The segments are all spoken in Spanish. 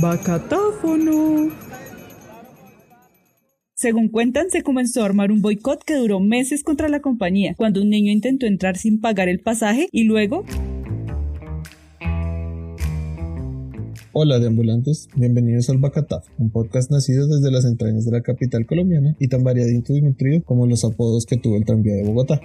Bacatáfono. Según cuentan, se comenzó a armar un boicot que duró meses contra la compañía, cuando un niño intentó entrar sin pagar el pasaje y luego... Hola de ambulantes, bienvenidos al Bacataf, un podcast nacido desde las entrañas de la capital colombiana y tan variadito y nutrido como los apodos que tuvo el tranvía de Bogotá.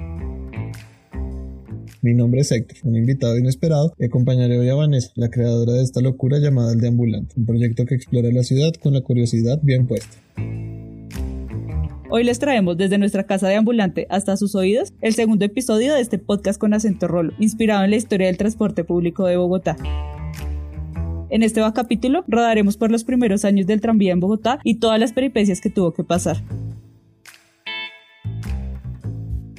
Mi nombre es Héctor, un invitado inesperado, y acompañaré hoy a Vanessa, la creadora de esta locura llamada El Deambulante, un proyecto que explora la ciudad con la curiosidad bien puesta. Hoy les traemos desde nuestra casa de ambulante hasta sus oídos el segundo episodio de este podcast con acento rolo, inspirado en la historia del transporte público de Bogotá. En este capítulo rodaremos por los primeros años del tranvía en Bogotá y todas las peripecias que tuvo que pasar.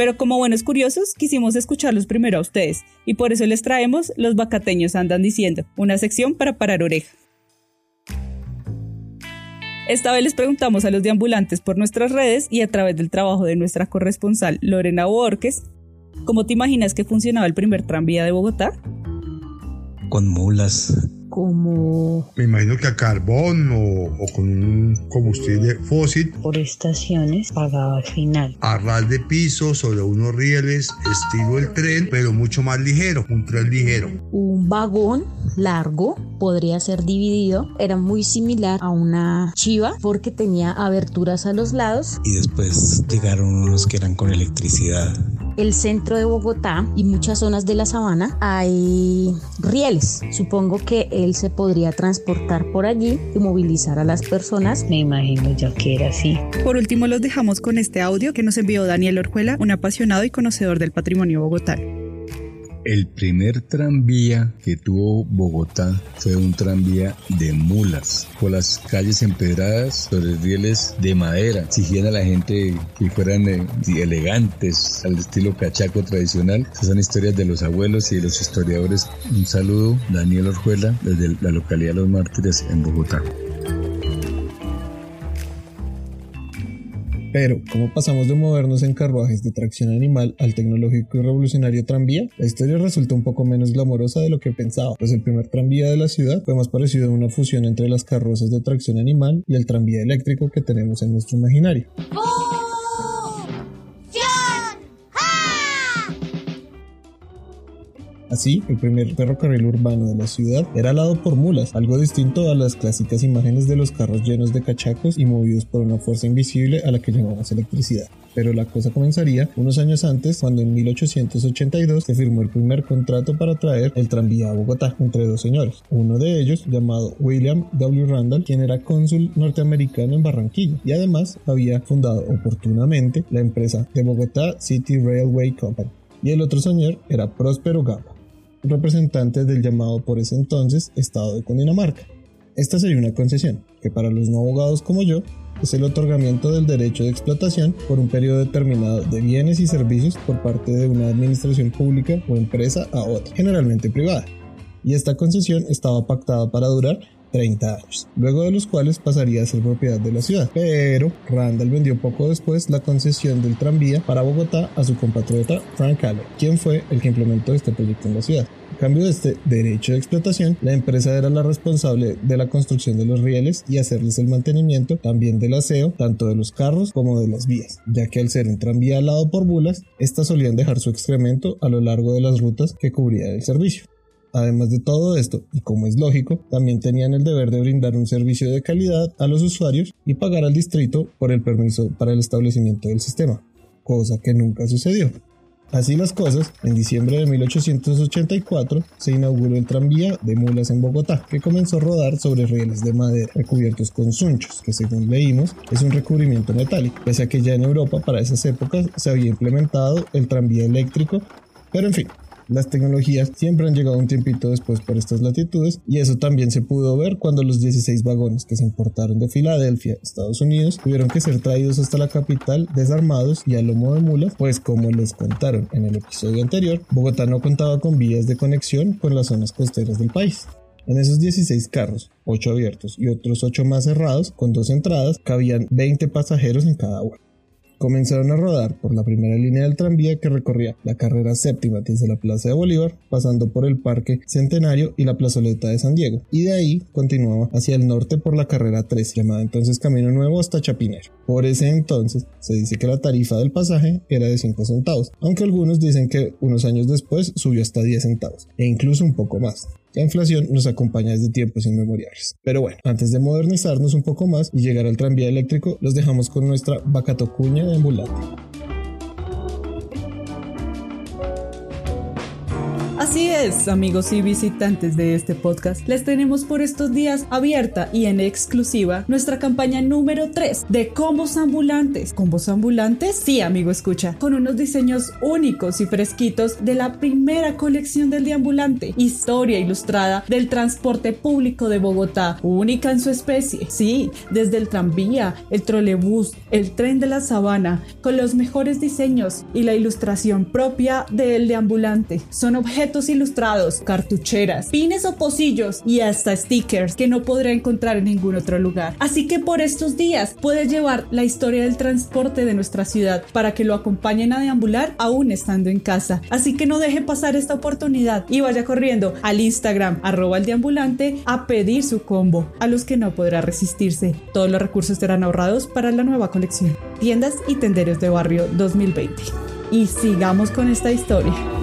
Pero como buenos curiosos, quisimos escucharlos primero a ustedes, y por eso les traemos Los Bacateños Andan Diciendo, una sección para parar oreja. Esta vez les preguntamos a los deambulantes por nuestras redes y a través del trabajo de nuestra corresponsal Lorena Borges, ¿cómo te imaginas que funcionaba el primer tranvía de Bogotá? Con mulas, como... Me imagino que a carbón o, con un combustible fósil. Por estaciones pagaba al final. A ras de piso sobre unos rieles, estilo el tren, pero mucho más ligero, un tren ligero. Un vagón largo podría ser dividido, era muy similar a una chiva porque tenía aberturas a los lados. Y después llegaron unos que eran con electricidad el centro de Bogotá y muchas zonas de la sabana hay rieles. Supongo que él se podría transportar por allí y movilizar a las personas. Me imagino ya que era así. Por último, los dejamos con este audio que nos envió Daniel Orjuela, un apasionado y conocedor del patrimonio bogotano. El primer tranvía que tuvo Bogotá fue un tranvía de mulas, por las calles empedradas sobre rieles de madera. Exigían a la gente que fueran eh, elegantes, al estilo cachaco tradicional. Esas son historias de los abuelos y de los historiadores. Un saludo, Daniel Orjuela, desde la localidad de Los Mártires en Bogotá. Pero, ¿cómo pasamos de movernos en carruajes de tracción animal al tecnológico y revolucionario tranvía? La historia resulta un poco menos glamorosa de lo que pensaba, pues el primer tranvía de la ciudad fue más parecido a una fusión entre las carrozas de tracción animal y el tranvía eléctrico que tenemos en nuestro imaginario. Así, el primer ferrocarril urbano de la ciudad era alado por mulas, algo distinto a las clásicas imágenes de los carros llenos de cachacos y movidos por una fuerza invisible a la que llamamos electricidad. Pero la cosa comenzaría unos años antes, cuando en 1882 se firmó el primer contrato para traer el tranvía a Bogotá entre dos señores. Uno de ellos, llamado William W. Randall, quien era cónsul norteamericano en Barranquilla y además había fundado oportunamente la empresa de Bogotá City Railway Company. Y el otro señor era Próspero Gaba representantes del llamado por ese entonces Estado de Cundinamarca. Esta sería una concesión, que para los no abogados como yo es el otorgamiento del derecho de explotación por un periodo determinado de bienes y servicios por parte de una administración pública o empresa a otra, generalmente privada. Y esta concesión estaba pactada para durar 30 años, luego de los cuales pasaría a ser propiedad de la ciudad. Pero Randall vendió poco después la concesión del tranvía para Bogotá a su compatriota Frank Allen, quien fue el que implementó este proyecto en la ciudad. A cambio de este derecho de explotación, la empresa era la responsable de la construcción de los rieles y hacerles el mantenimiento también del aseo, tanto de los carros como de las vías, ya que al ser un tranvía alado por bulas, estas solían dejar su excremento a lo largo de las rutas que cubría el servicio. Además de todo esto, y como es lógico, también tenían el deber de brindar un servicio de calidad a los usuarios y pagar al distrito por el permiso para el establecimiento del sistema, cosa que nunca sucedió. Así las cosas, en diciembre de 1884 se inauguró el tranvía de mulas en Bogotá, que comenzó a rodar sobre rieles de madera recubiertos con sunchos, que según leímos es un recubrimiento metálico, pese a que ya en Europa para esas épocas se había implementado el tranvía eléctrico, pero en fin, las tecnologías siempre han llegado un tiempito después por estas latitudes y eso también se pudo ver cuando los 16 vagones que se importaron de Filadelfia, Estados Unidos, tuvieron que ser traídos hasta la capital desarmados y a lomo de mulas, pues como les contaron en el episodio anterior, Bogotá no contaba con vías de conexión con las zonas costeras del país. En esos 16 carros, 8 abiertos y otros 8 más cerrados, con dos entradas, cabían 20 pasajeros en cada uno. Comenzaron a rodar por la primera línea del tranvía que recorría la carrera séptima desde la Plaza de Bolívar, pasando por el Parque Centenario y la plazoleta de San Diego, y de ahí continuaba hacia el norte por la carrera 3, llamada entonces Camino Nuevo hasta Chapinero. Por ese entonces se dice que la tarifa del pasaje era de 5 centavos, aunque algunos dicen que unos años después subió hasta 10 centavos, e incluso un poco más. La inflación nos acompaña desde tiempos inmemoriales. Pero bueno, antes de modernizarnos un poco más y llegar al tranvía eléctrico, los dejamos con nuestra vacatocuña de ambulante. Así es, amigos y visitantes de este podcast, les tenemos por estos días abierta y en exclusiva nuestra campaña número 3 de combos ambulantes. ¿Combos ambulantes? Sí, amigo, escucha, con unos diseños únicos y fresquitos de la primera colección del deambulante, historia ilustrada del transporte público de Bogotá, única en su especie. Sí, desde el tranvía, el trolebús, el tren de la sabana, con los mejores diseños y la ilustración propia del deambulante. Son objetos ilustrados, cartucheras, pines o pocillos y hasta stickers que no podrá encontrar en ningún otro lugar. Así que por estos días puedes llevar la historia del transporte de nuestra ciudad para que lo acompañen a deambular aún estando en casa. Así que no deje pasar esta oportunidad y vaya corriendo al Instagram arroba el a pedir su combo a los que no podrá resistirse. Todos los recursos serán ahorrados para la nueva colección. Tiendas y tenderos de barrio 2020. Y sigamos con esta historia.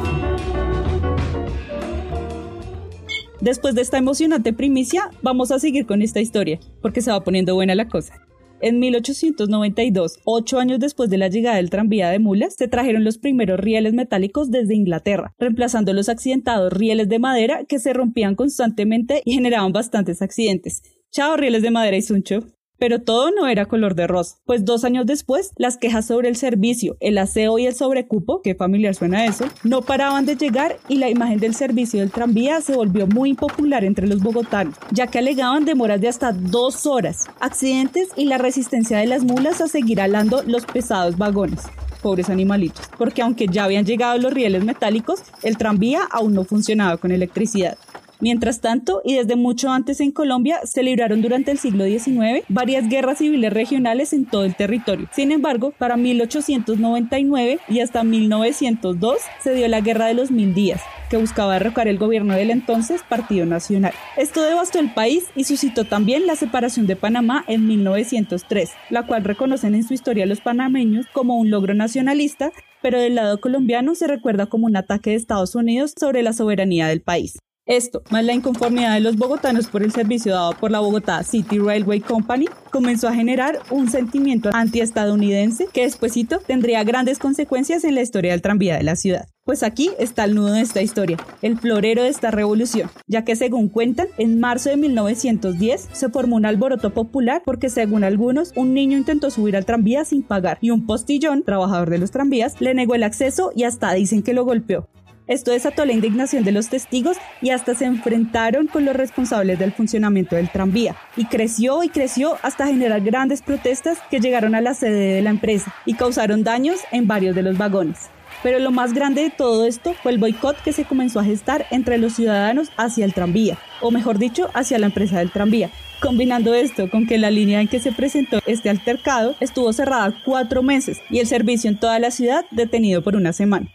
Después de esta emocionante primicia, vamos a seguir con esta historia, porque se va poniendo buena la cosa. En 1892, ocho años después de la llegada del tranvía de mulas, se trajeron los primeros rieles metálicos desde Inglaterra, reemplazando los accidentados rieles de madera que se rompían constantemente y generaban bastantes accidentes. Chao, rieles de madera y suncho. Pero todo no era color de rosa, pues dos años después, las quejas sobre el servicio, el aseo y el sobrecupo, que familiar suena eso, no paraban de llegar y la imagen del servicio del tranvía se volvió muy impopular entre los bogotanos, ya que alegaban demoras de hasta dos horas, accidentes y la resistencia de las mulas a seguir alando los pesados vagones pobres animalitos, porque aunque ya habían llegado los rieles metálicos, el tranvía aún no funcionaba con electricidad. Mientras tanto, y desde mucho antes en Colombia, se libraron durante el siglo XIX varias guerras civiles regionales en todo el territorio. Sin embargo, para 1899 y hasta 1902 se dio la Guerra de los Mil Días, que buscaba derrocar el gobierno del entonces Partido Nacional. Esto devastó el país y suscitó también la separación de Panamá en 1903, la cual reconocen en su historia los panameños como un logro nacionalista, pero del lado colombiano se recuerda como un ataque de Estados Unidos sobre la soberanía del país. Esto, más la inconformidad de los bogotanos por el servicio dado por la Bogotá City Railway Company, comenzó a generar un sentimiento antiestadounidense que despuesito tendría grandes consecuencias en la historia del tranvía de la ciudad. Pues aquí está el nudo de esta historia, el florero de esta revolución, ya que según cuentan, en marzo de 1910 se formó un alboroto popular porque según algunos, un niño intentó subir al tranvía sin pagar y un postillón, trabajador de los tranvías, le negó el acceso y hasta dicen que lo golpeó. Esto desató la indignación de los testigos y hasta se enfrentaron con los responsables del funcionamiento del tranvía. Y creció y creció hasta generar grandes protestas que llegaron a la sede de la empresa y causaron daños en varios de los vagones. Pero lo más grande de todo esto fue el boicot que se comenzó a gestar entre los ciudadanos hacia el tranvía, o mejor dicho, hacia la empresa del tranvía, Combinando esto con que la línea en que se presentó este altercado estuvo cerrada cuatro meses y el servicio en toda la ciudad detenido por una semana.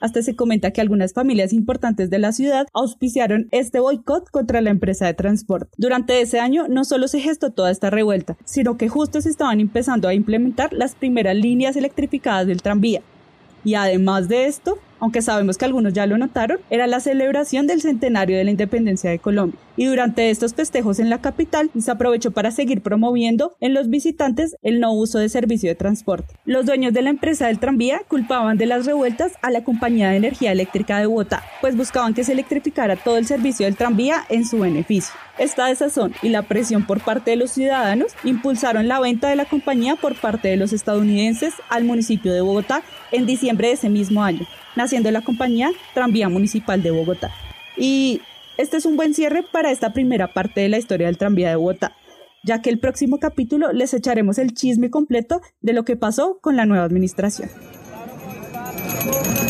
Hasta se comenta que algunas familias importantes de la ciudad auspiciaron este boicot contra la empresa de transporte. Durante ese año no solo se gestó toda esta revuelta, sino que justo se estaban empezando a implementar las primeras líneas electrificadas del tranvía. Y además de esto, aunque sabemos que algunos ya lo notaron, era la celebración del centenario de la independencia de Colombia. Y durante estos festejos en la capital se aprovechó para seguir promoviendo en los visitantes el no uso de servicio de transporte. Los dueños de la empresa del tranvía culpaban de las revueltas a la compañía de energía eléctrica de Bogotá, pues buscaban que se electrificara todo el servicio del tranvía en su beneficio. Esta desazón y la presión por parte de los ciudadanos impulsaron la venta de la compañía por parte de los estadounidenses al municipio de Bogotá en diciembre de ese mismo año, naciendo la compañía Tranvía Municipal de Bogotá. Y este es un buen cierre para esta primera parte de la historia del tranvía de Bogotá, ya que el próximo capítulo les echaremos el chisme completo de lo que pasó con la nueva administración.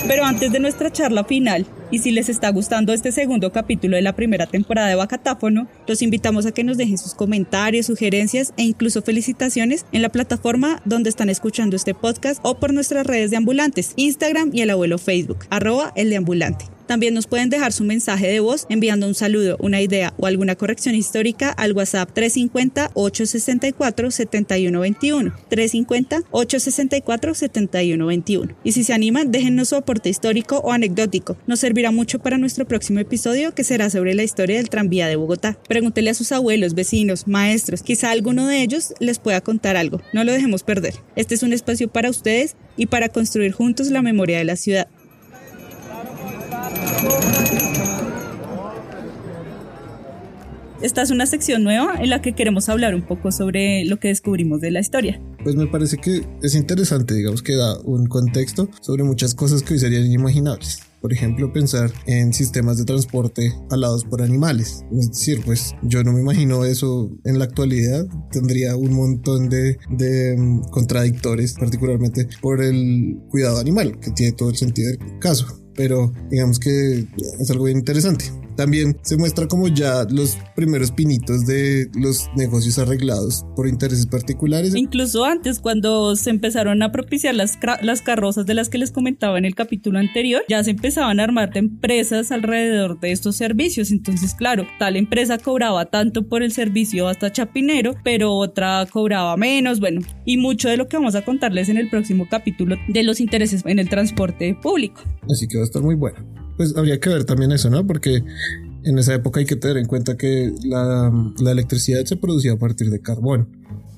Pero antes de nuestra charla final, y si les está gustando este segundo capítulo de la primera temporada de Bacatáfono, los invitamos a que nos dejen sus comentarios, sugerencias e incluso felicitaciones en la plataforma donde están escuchando este podcast o por nuestras redes de ambulantes, Instagram y el abuelo Facebook, arroba el de ambulante. También nos pueden dejar su mensaje de voz enviando un saludo, una idea o alguna corrección histórica al WhatsApp 350-864-7121. 350-864-7121. Y si se animan, déjennos su aporte histórico o anecdótico. Nos servirá mucho para nuestro próximo episodio que será sobre la historia del tranvía de Bogotá. Pregúntele a sus abuelos, vecinos, maestros, quizá alguno de ellos les pueda contar algo. No lo dejemos perder. Este es un espacio para ustedes y para construir juntos la memoria de la ciudad. Esta es una sección nueva en la que queremos hablar un poco sobre lo que descubrimos de la historia. Pues me parece que es interesante, digamos que da un contexto sobre muchas cosas que hoy serían inimaginables. Por ejemplo, pensar en sistemas de transporte alados por animales. Es decir, pues yo no me imagino eso en la actualidad. Tendría un montón de, de um, contradictores, particularmente por el cuidado animal, que tiene todo el sentido del caso. Pero digamos que es algo bien interesante. También se muestra como ya los primeros pinitos de los negocios arreglados por intereses particulares. Incluso antes, cuando se empezaron a propiciar las, las carrozas de las que les comentaba en el capítulo anterior, ya se empezaban a armar empresas alrededor de estos servicios. Entonces, claro, tal empresa cobraba tanto por el servicio hasta Chapinero, pero otra cobraba menos. Bueno, y mucho de lo que vamos a contarles en el próximo capítulo de los intereses en el transporte público. Así que va a estar muy bueno pues habría que ver también eso, ¿no? Porque en esa época hay que tener en cuenta que la, la electricidad se producía a partir de carbón.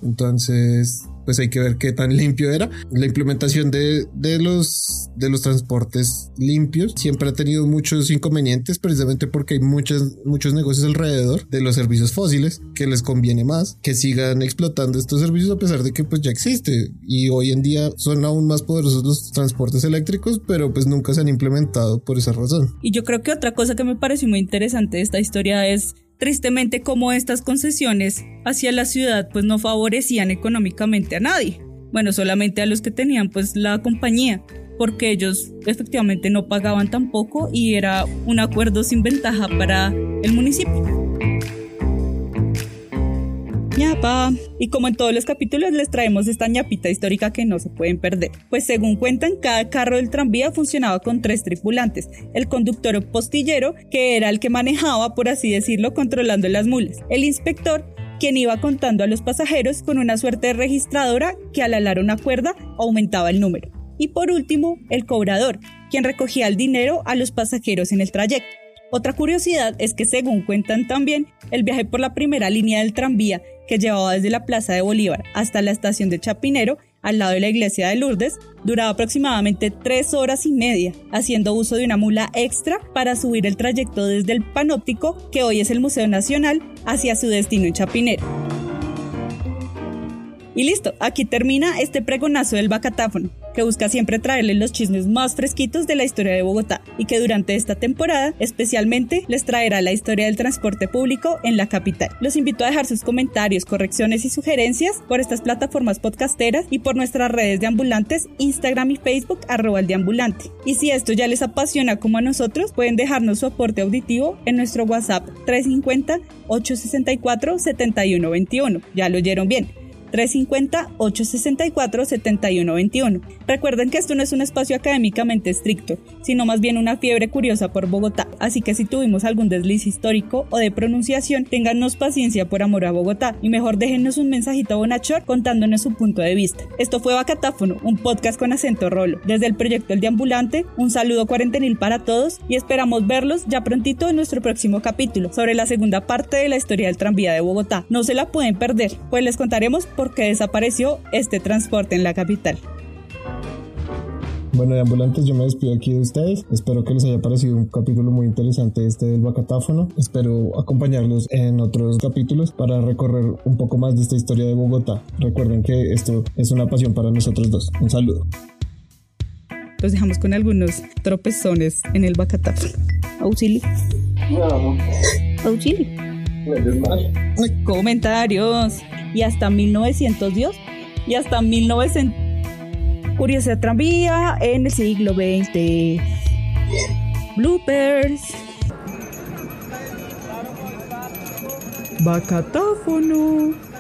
Entonces, pues hay que ver qué tan limpio era. La implementación de, de, los, de los transportes limpios siempre ha tenido muchos inconvenientes precisamente porque hay muchos, muchos negocios alrededor de los servicios fósiles que les conviene más que sigan explotando estos servicios a pesar de que pues ya existe y hoy en día son aún más poderosos los transportes eléctricos pero pues nunca se han implementado por esa razón. Y yo creo que otra cosa que me pareció muy interesante de esta historia es tristemente como estas concesiones hacia la ciudad pues no favorecían económicamente a nadie. Bueno, solamente a los que tenían pues la compañía, porque ellos efectivamente no pagaban tampoco y era un acuerdo sin ventaja para el municipio Y como en todos los capítulos les traemos esta ñapita histórica que no se pueden perder. Pues según cuentan, cada carro del tranvía funcionaba con tres tripulantes. El conductor o postillero, que era el que manejaba, por así decirlo, controlando las mulas. El inspector, quien iba contando a los pasajeros con una suerte de registradora que al alar una cuerda aumentaba el número. Y por último, el cobrador, quien recogía el dinero a los pasajeros en el trayecto. Otra curiosidad es que según cuentan también, el viaje por la primera línea del tranvía que llevaba desde la Plaza de Bolívar hasta la estación de Chapinero, al lado de la iglesia de Lourdes, duraba aproximadamente tres horas y media, haciendo uso de una mula extra para subir el trayecto desde el Panóptico, que hoy es el Museo Nacional, hacia su destino en Chapinero. Y listo, aquí termina este pregonazo del bacatáfono que busca siempre traerles los chismes más fresquitos de la historia de Bogotá y que durante esta temporada especialmente les traerá la historia del transporte público en la capital. Los invito a dejar sus comentarios, correcciones y sugerencias por estas plataformas podcasteras y por nuestras redes de ambulantes, Instagram y Facebook arroba el de. Y si esto ya les apasiona como a nosotros, pueden dejarnos su aporte auditivo en nuestro WhatsApp 350 864 7121. Ya lo oyeron bien. 350-864-7121. Recuerden que esto no es un espacio académicamente estricto, sino más bien una fiebre curiosa por Bogotá, así que si tuvimos algún desliz histórico o de pronunciación, téngannos paciencia por amor a Bogotá y mejor déjennos un mensajito bonachor contándonos su punto de vista. Esto fue Bacatáfono, un podcast con acento rolo. Desde el proyecto El Deambulante, un saludo cuarentenil para todos y esperamos verlos ya prontito en nuestro próximo capítulo sobre la segunda parte de la historia del tranvía de Bogotá. No se la pueden perder, pues les contaremos porque desapareció este transporte en la capital. Bueno, de ambulantes, yo me despido aquí de ustedes. Espero que les haya parecido un capítulo muy interesante este del Bacatáfono. Espero acompañarlos en otros capítulos para recorrer un poco más de esta historia de Bogotá. Recuerden que esto es una pasión para nosotros dos. Un saludo. Los dejamos con algunos tropezones en el Bacatáfono. Auxilio. Auxilio. Comentarios y hasta 1900 Dios y hasta 1900 Curiosidad tranvía en el siglo XX. Bloopers. Bacatáfono.